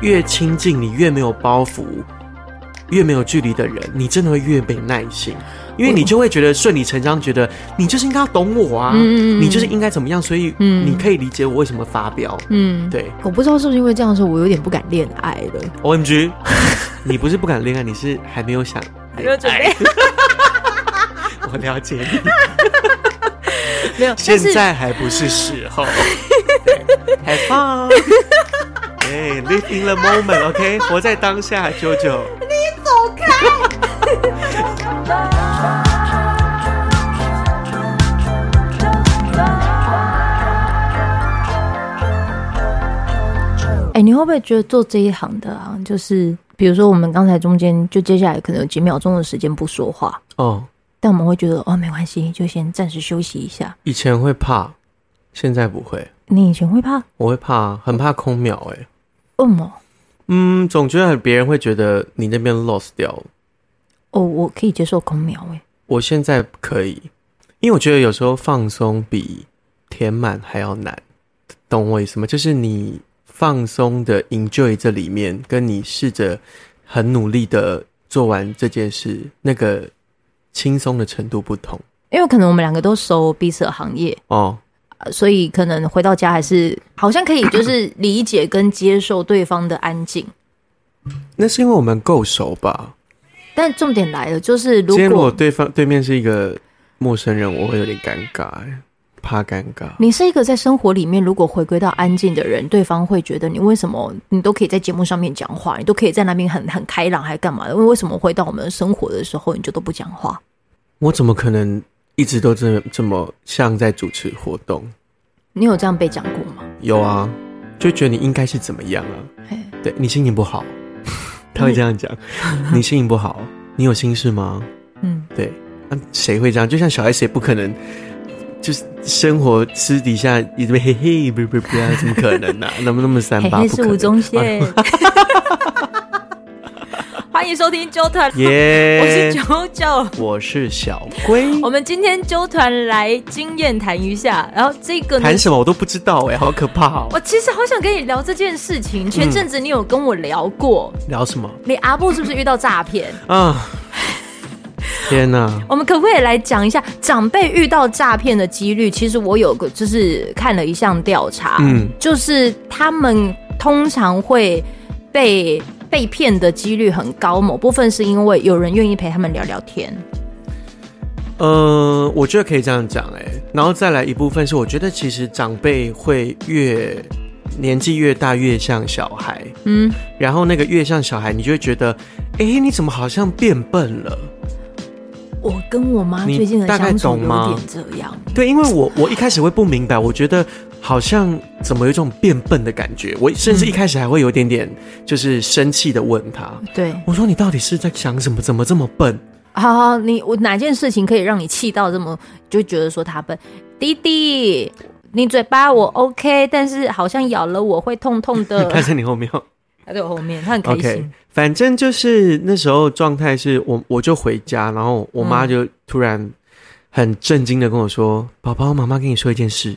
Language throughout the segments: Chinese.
越亲近你越没有包袱，越没有距离的人，你真的会越没耐心，因为你就会觉得顺理成章，觉得你就是应该要懂我啊，嗯、你就是应该怎么样，所以你可以理解我为什么发飙。嗯，对，我不知道是不是因为这样说，我有点不敢恋爱了。OMG，你不是不敢恋爱，你是还没有想，还没有准备。我了解你，没有，现在还不是时候。Have fun，哎，live in the moment，OK，活在当下，九九。你走开。哎，你会不会觉得做这一行的啊，就是比如说我们刚才中间就接下来可能有几秒钟的时间不说话哦，但我们会觉得哦，没关系，就先暂时休息一下。以前会怕，现在不会。你以前会怕？我会怕，很怕空秒、欸。哎，为什么？嗯，总觉得别人会觉得你那边 lost 掉了。哦，我可以接受空秒、欸。哎，我现在可以，因为我觉得有时候放松比填满还要难。懂我意思吗？就是你放松的 enjoy 这里面，跟你试着很努力的做完这件事，那个轻松的程度不同。因为可能我们两个都熟彼此的行业哦。所以可能回到家还是好像可以，就是理解跟接受对方的安静。那是因为我们够熟吧？但重点来了，就是如果，如果对方对面是一个陌生人，我会有点尴尬，怕尴尬。你是一个在生活里面如果回归到安静的人，对方会觉得你为什么你都可以在节目上面讲话，你都可以在那边很很开朗，还干嘛的？因为为什么回到我们生活的时候，你就都不讲话？我怎么可能？一直都这么这么像在主持活动，你有这样被讲过吗？有啊，就觉得你应该是怎么样啊？嘿对，你心情不好，他会这样讲。你心情不好，你有心事吗？嗯，对。那谁会这样？就像小孩，谁不可能？就是生活私底下一直嘿嘿，不不不，怎么可能呢、啊？那么那么三八，不可。是吴宗宪。欢迎收听啾团，Yeah, 我是九九，我是小龟。我们今天纠团来经验谈一下，然后这个谈什么我都不知道哎，好可怕哦！我其实好想跟你聊这件事情。前阵子你有跟我聊过，嗯、聊什么？你阿布是不是遇到诈骗啊？天哪！我们可不可以来讲一下长辈遇到诈骗的几率？其实我有个就是看了一项调查，嗯，就是他们通常会被。被骗的几率很高，某部分是因为有人愿意陪他们聊聊天。呃，我觉得可以这样讲，哎，然后再来一部分是，我觉得其实长辈会越年纪越大越像小孩，嗯，然后那个越像小孩，你就会觉得，哎，你怎么好像变笨了？我跟我妈最近的相处有点这样，对，因为我我一开始会不明白，我觉得。好像怎么有一种变笨的感觉？我甚至一开始还会有点点就是生气的问他，对我说：“你到底是在想什么？怎么这么笨？”好好，你我哪件事情可以让你气到这么就觉得说他笨？弟弟，你嘴巴我 OK，但是好像咬了我会痛痛的。他在你后面，他在我后面，他很开心。Okay, 反正就是那时候状态是我我就回家，然后我妈就突然。嗯很震惊的跟我说：“宝宝，妈妈跟你说一件事，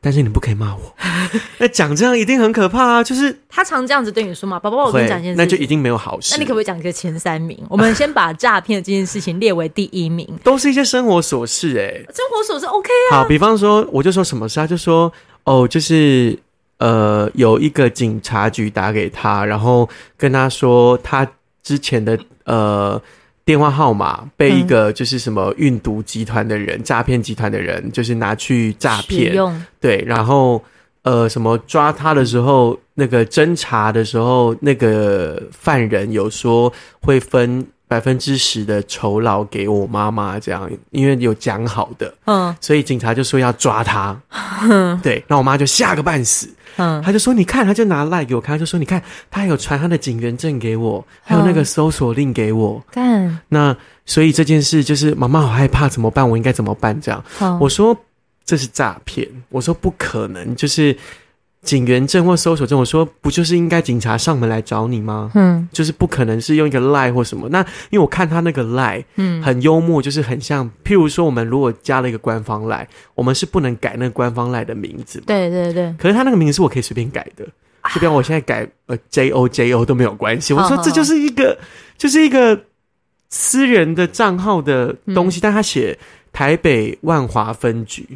但是你不可以骂我。那讲这样一定很可怕啊！就是他常这样子对你说嘛，宝宝，我跟你讲一件事，那就一定没有好事。那你可不可以讲一个前三名？我们先把诈骗这件事情列为第一名。都是一些生活琐事，哎，生活琐事 OK 啊。好，比方说，我就说什么事，他就说，哦，就是呃，有一个警察局打给他，然后跟他说他之前的呃。”电话号码被一个就是什么运毒集团的人、诈骗集团的人，就是拿去诈骗。对，然后呃，什么抓他的时候，那个侦查的时候，那个犯人有说会分百分之十的酬劳给我妈妈，这样，因为有讲好的。嗯，所以警察就说要抓他。嗯，对，那我妈就吓个半死。嗯，他就说：“你看，他就拿赖给我看，他就说：你看，他还有传他的警员证给我，还有那个搜索令给我。看，那所以这件事就是妈妈好害怕，怎么办？我应该怎么办？这样，好我说这是诈骗，我说不可能，就是。”警员证或搜索证，我说不就是应该警察上门来找你吗？嗯，就是不可能是用一个赖或什么。那因为我看他那个赖，嗯，很幽默，就是很像，譬如说我们如果加了一个官方赖，我们是不能改那个官方赖的名字。对对对。可是他那个名字是我可以随便改的，就比方我现在改呃 J O J O 都没有关系。我说这就是一个就是一个私人的账号的东西，但他写台北万华分局。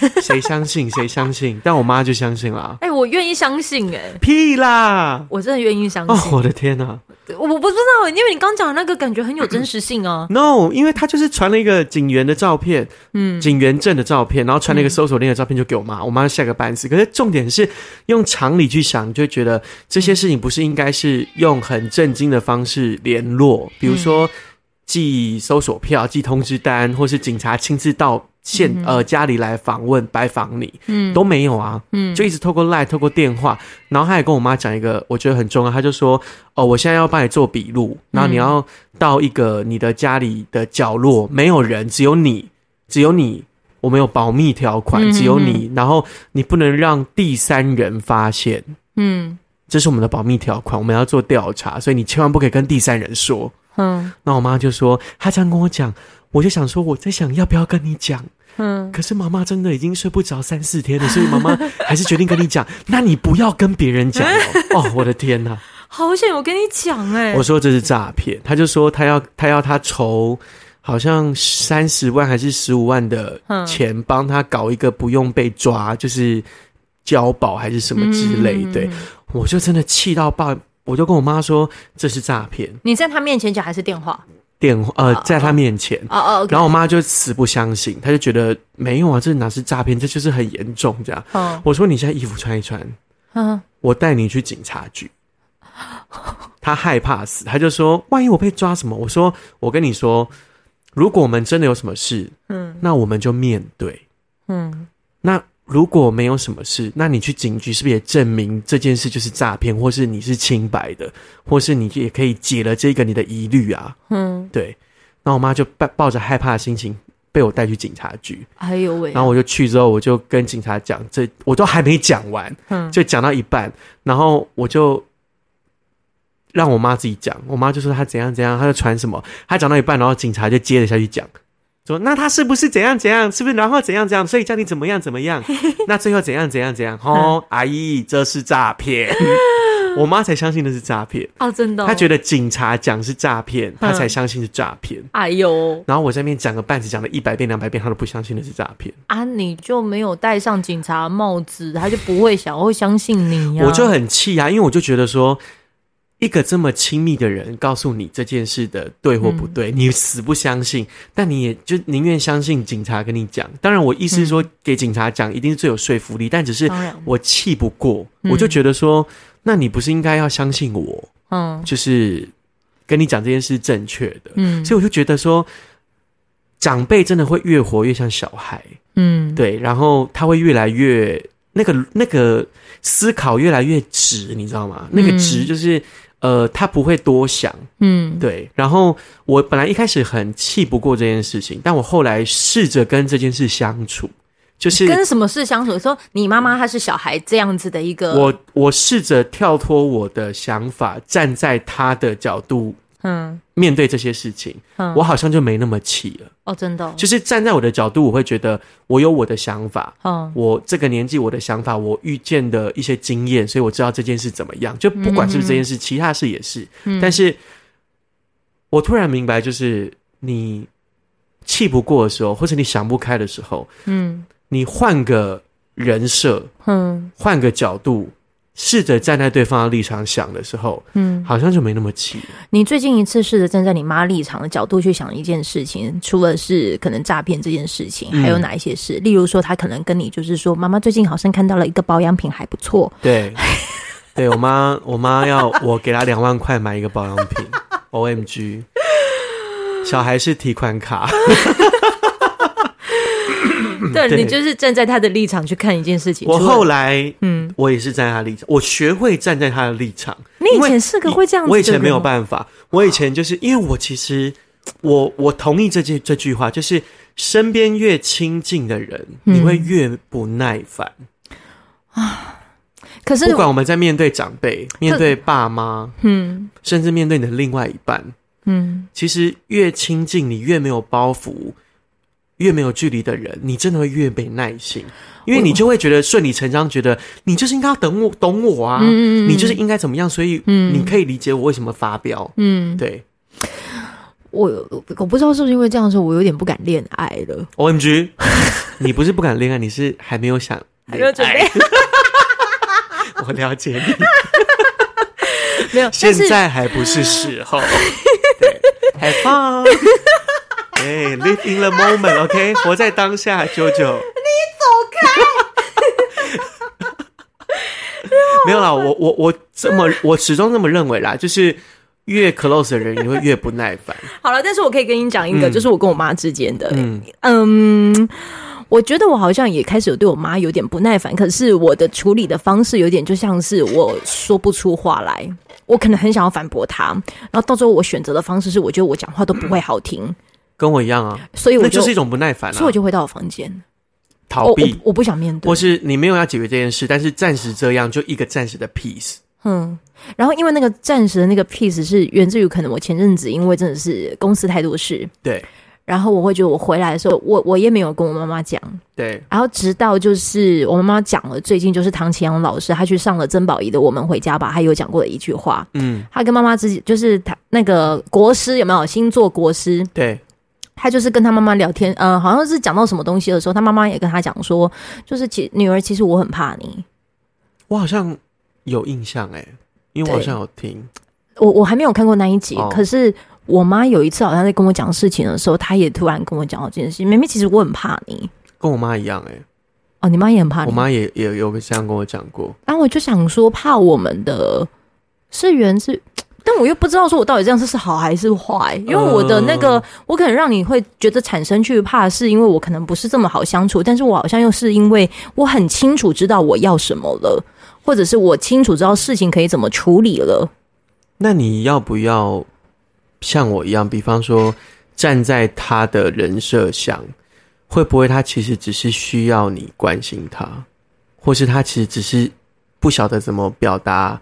谁相信谁相信，但我妈就相信了。哎、欸，我愿意相信、欸，哎，屁啦！我真的愿意相信。哦，我的天哪！我我不知道，因为你刚讲的那个感觉很有真实性啊。No，因为他就是传了一个警员的照片，嗯，警员证的照片，然后传了一个搜索令的照片，就给我妈。我妈吓个半死。可是重点是用常理去想，你就会觉得这些事情不是应该是用很震惊的方式联络，比如说寄搜索票、寄通知单，或是警察亲自到。现呃家里来访问拜访你，嗯，都没有啊，嗯，就一直透过 LINE 透过电话，然后他也跟我妈讲一个我觉得很重要，他就说哦，我现在要帮你做笔录，然后你要到一个你的家里的角落，没有人，只有你，只有你，我们有保密条款，只有你，然后你不能让第三人发现，嗯，这是我们的保密条款，我们要做调查，所以你千万不可以跟第三人说，嗯，那我妈就说，她这样跟我讲，我就想说我在想要不要跟你讲。嗯，可是妈妈真的已经睡不着三四天了，所以妈妈还是决定跟你讲。那你不要跟别人讲哦！哦，我的天哪，好险我跟你讲哎！我说这是诈骗，他就说他要他要他筹好像三十万还是十五万的钱，帮他搞一个不用被抓，就是交保还是什么之类。对，我就真的气到爆，我就跟我妈说这是诈骗。你在他面前讲还是电话？电话呃，在他面前哦哦，然后我妈就死不相信，她就觉得没有啊，这哪是诈骗，这就是很严重这样。哦，我说你现在衣服穿一穿，嗯，我带你去警察局。她害怕死，她就说万一我被抓什么？我说我跟你说，如果我们真的有什么事，嗯，那我们就面对，嗯，那。如果没有什么事，那你去警局是不是也证明这件事就是诈骗，或是你是清白的，或是你也可以解了这个你的疑虑啊？嗯，对。然后我妈就抱抱着害怕的心情被我带去警察局。哎呦喂！然后我就去之后，我就跟警察讲，这我都还没讲完，嗯，就讲到一半，然后我就让我妈自己讲。我妈就说她怎样怎样，她就传什么，她讲到一半，然后警察就接着下去讲。说那他是不是怎样怎样？是不是然后怎样怎样？所以叫你怎么样怎么样？那最后怎样怎样怎样？哦，阿姨，这是诈骗。我妈才相信那是诈骗哦，真的。她觉得警察讲是诈骗，她才相信是诈骗。哎呦！然后我在那边讲个半子，讲了一百遍两百遍，她都不相信那是诈骗。啊，你就没有戴上警察帽子，她就不会想会相信你呀。我就很气啊，因为我就觉得说。一个这么亲密的人告诉你这件事的对或不对，嗯、你死不相信，但你也就宁愿相信警察跟你讲。当然，我意思是说，给警察讲一定是最有说服力，嗯、但只是我气不过，嗯、我就觉得说，那你不是应该要相信我？嗯，就是跟你讲这件事正确的。嗯，所以我就觉得说，长辈真的会越活越像小孩。嗯，对，然后他会越来越那个那个思考越来越直，你知道吗？那个直就是。呃，他不会多想，嗯，对。然后我本来一开始很气不过这件事情，但我后来试着跟这件事相处，就是跟什么事相处？说你妈妈她是小孩这样子的一个，我我试着跳脱我的想法，站在他的角度。嗯，面对这些事情，嗯，我好像就没那么气了。哦，真的哦，就是站在我的角度，我会觉得我有我的想法。嗯，我这个年纪，我的想法，我遇见的一些经验，所以我知道这件事怎么样。就不管是不是这件事，嗯，其他事也是。嗯，但是我突然明白，就是你气不过的时候，或者你想不开的时候，嗯，你换个人设，嗯，换个角度。试着站在对方的立场想的时候，嗯，好像就没那么气。你最近一次试着站在你妈立场的角度去想一件事情，除了是可能诈骗这件事情，还有哪一些事？嗯、例如说，他可能跟你就是说，妈妈最近好像看到了一个保养品还不错。对，对我妈，我妈要我给她两万块买一个保养品。OMG，小孩是提款卡。对，你就是站在他的立场去看一件事情。我后来，嗯，我也是站在他立场，我学会站在他的立场。你以前是个会这样子的？我以前没有办法，我以前就是因为我其实，我我同意这句这句话，就是身边越亲近的人，你会越不耐烦啊。可是不管我们在面对长辈、面对爸妈，嗯，甚至面对你的另外一半，嗯，其实越亲近，你越没有包袱。越没有距离的人，你真的会越没耐心，因为你就会觉得顺理成章，觉得你就是应该要等我懂我啊，嗯、你就是应该怎么样，所以你可以理解我为什么发飙。嗯，对。我我不知道是不是因为这样说，我有点不敢恋爱了。OMG，你不是不敢恋爱，你是还没有想 恋爱。准 备我了解你。没有，现在还不是时候。Have fun，哎、hey,，live in the moment，OK，okay? 活在当下，九九。你走开。没有啦，我我我这么，我始终这么认为啦，就是越 close 的人，你会越不耐烦。好了，但是我可以跟你讲一个，嗯、就是我跟我妈之间的，嗯嗯，我觉得我好像也开始有对我妈有点不耐烦，可是我的处理的方式有点就像是我说不出话来。我可能很想要反驳她，然后到最后我选择的方式是，我觉得我讲话都不会好听，跟我一样啊，所以我就，那就是一种不耐烦啊，所以我就回到我房间逃避我，我不想面对，或是你没有要解决这件事，但是暂时这样就一个暂时的 peace，嗯，然后因为那个暂时的那个 peace 是源自于可能我前阵子因为真的是公司太多事，对。然后我会觉得我回来的时候，我我也没有跟我妈妈讲。对。然后直到就是我妈妈讲了，最近就是唐奇阳老师他去上了曾宝仪的《我们回家吧》，他有讲过的一句话。嗯。他跟妈妈自己就是他那个国师有没有星座国师？对。他就是跟他妈妈聊天，呃，好像是讲到什么东西的时候，他妈妈也跟他讲说，就是其女儿其实我很怕你。我好像有印象哎，因为我好像有听。我我还没有看过那一集，哦、可是。我妈有一次好像在跟我讲事情的时候，她也突然跟我讲到这件事情。妹妹，其实我很怕你，跟我妈一样哎、欸。哦，你妈也很怕你。我妈也也有这样跟我讲过。然后我就想说，怕我们的是源自，但我又不知道说我到底这样是是好还是坏。因为我的那个，呃、我可能让你会觉得产生惧怕，是因为我可能不是这么好相处。但是我好像又是因为我很清楚知道我要什么了，或者是我清楚知道事情可以怎么处理了。那你要不要？像我一样，比方说站在他的人设想，会不会他其实只是需要你关心他，或是他其实只是不晓得怎么表达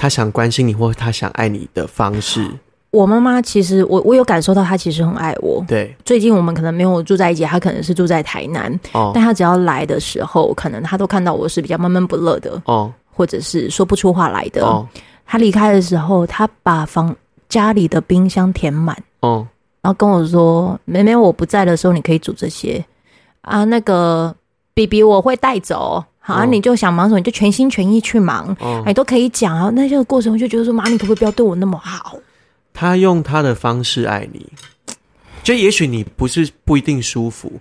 他想关心你或他想爱你的方式？我妈妈其实我我有感受到，她其实很爱我。对，最近我们可能没有住在一起，她可能是住在台南。哦，但她只要来的时候，可能她都看到我是比较闷闷不乐的。哦，或者是说不出话来的。哦，她离开的时候，她把房。家里的冰箱填满，哦，然后跟我说：“妹妹，我不在的时候，你可以煮这些啊。那个 BB 我会带走，好，哦，你就想忙什么，你就全心全意去忙，哦，你都可以讲啊。那这个过程，我就觉得说，妈，你可不可以不要对我那么好？他用他的方式爱你，就也许你不是不一定舒服。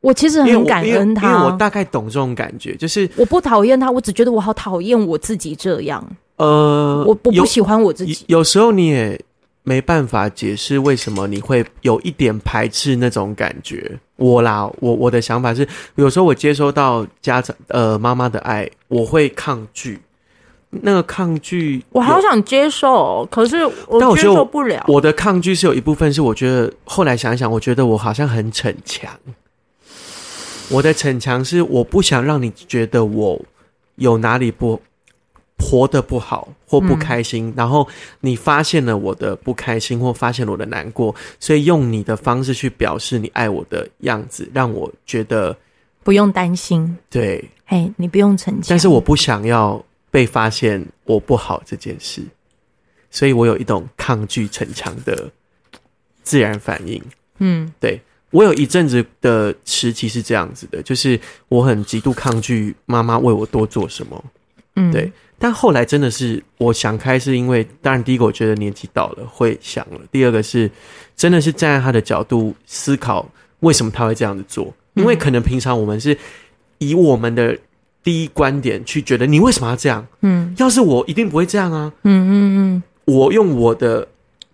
我其实很感恩他，因为，因为我大概懂这种感觉，就是我不讨厌他，我只觉得我好讨厌我自己这样。”呃，我我不喜欢我自己。有时候你也没办法解释为什么你会有一点排斥那种感觉。我啦，我我的想法是，有时候我接收到家长呃妈妈的爱，我会抗拒。那个抗拒，我好想接受，可是我接受不了。我的抗拒是有一部分是我觉得后来想一想，我觉得我好像很逞强。我的逞强是我不想让你觉得我有哪里不。活得不好或不开心，嗯、然后你发现了我的不开心或发现了我的难过，所以用你的方式去表示你爱我的样子，让我觉得不用担心。对，嘿，你不用逞强。但是我不想要被发现我不好这件事，所以我有一种抗拒逞强的自然反应。嗯，对，我有一阵子的时期是这样子的，就是我很极度抗拒妈妈为我多做什么。嗯，对。但后来真的是我想开，是因为当然第一个我觉得年纪到了会想了，第二个是真的是站在他的角度思考为什么他会这样子做，因为可能平常我们是以我们的第一观点去觉得你为什么要这样，嗯，要是我一定不会这样啊，嗯嗯嗯，我用我的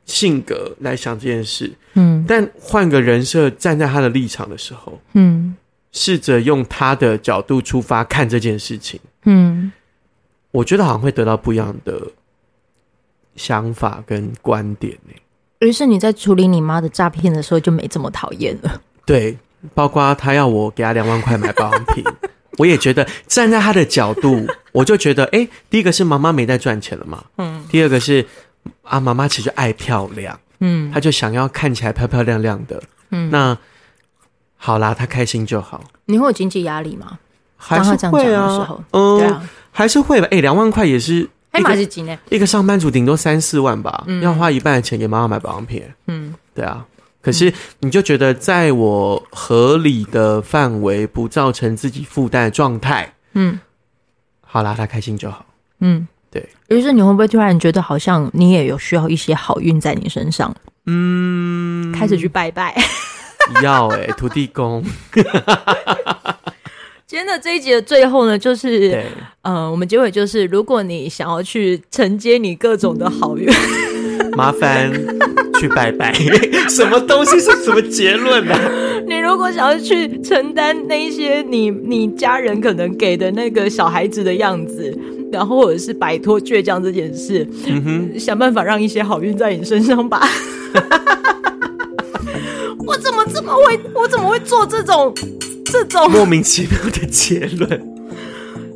性格来想这件事，嗯，但换个人设站在他的立场的时候，嗯，试着用他的角度出发看这件事情，嗯。我觉得好像会得到不一样的想法跟观点呢。于是你在处理你妈的诈骗的时候就没这么讨厌了。对，包括他要我给他两万块买保养品，我也觉得站在他的角度，我就觉得，哎，第一个是妈妈没在赚钱了嘛，嗯，第二个是啊，妈妈其实爱漂亮，嗯，她就想要看起来漂漂亮亮的，嗯，那好啦，她开心就好。你会有经济压力吗？当他这样讲的时候，嗯，对啊，还是会吧。哎、欸，两万块也是，还蛮是几呢？一个上班族顶多三四万吧，嗯、要花一半的钱给妈妈买保养品。嗯，对啊。可是你就觉得在我合理的范围，不造成自己负担的状态，嗯，好啦，他开心就好。嗯，对。于是你会不会突然觉得，好像你也有需要一些好运在你身上？嗯，开始去拜拜。要哎、欸，土地公。今天的这一集的最后呢，就是，对呃，我们结尾就是，如果你想要去承接你各种的好运，麻烦去拜拜。什么东西是什么结论呢、啊？你如果想要去承担那一些你你家人可能给的那个小孩子的样子，然后或者是摆脱倔强这件事，嗯哼，想办法让一些好运在你身上吧。我怎么这么会？我怎么会做这种？这种。莫名其妙的结论，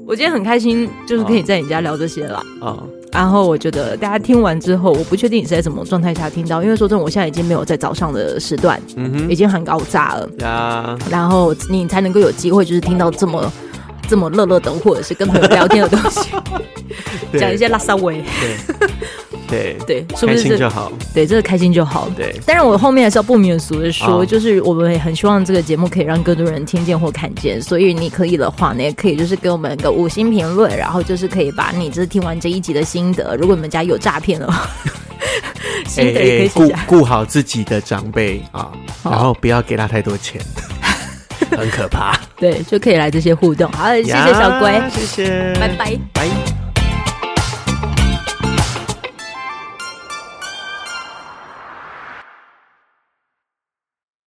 我今天很开心，就是可以在你家聊这些了啊。哦、然后我觉得大家听完之后，我不确定你是在什么状态下听到，因为说真的，我现在已经没有在早上的时段，嗯哼，已经很高炸了。呀。然后你才能够有机会，就是听到这么这么乐乐的，或者是跟朋友聊天的东西，对。讲一些拉萨维。对对对，是不是开心就好？对，这个开心就好。对，但是我后面还是要不免俗的说，哦、就是我们也很希望这个节目可以让更多人听见或看见。所以你可以的话呢，也可以就是给我们个五星评论，然后就是可以把你就是听完这一集的心得。如果你们家有诈骗的话，也可以。顾顾好自己的长辈啊，哦、然后不要给他太多钱，很可怕。对，就可以来这些互动。好，谢谢小龟，谢谢，拜拜，拜。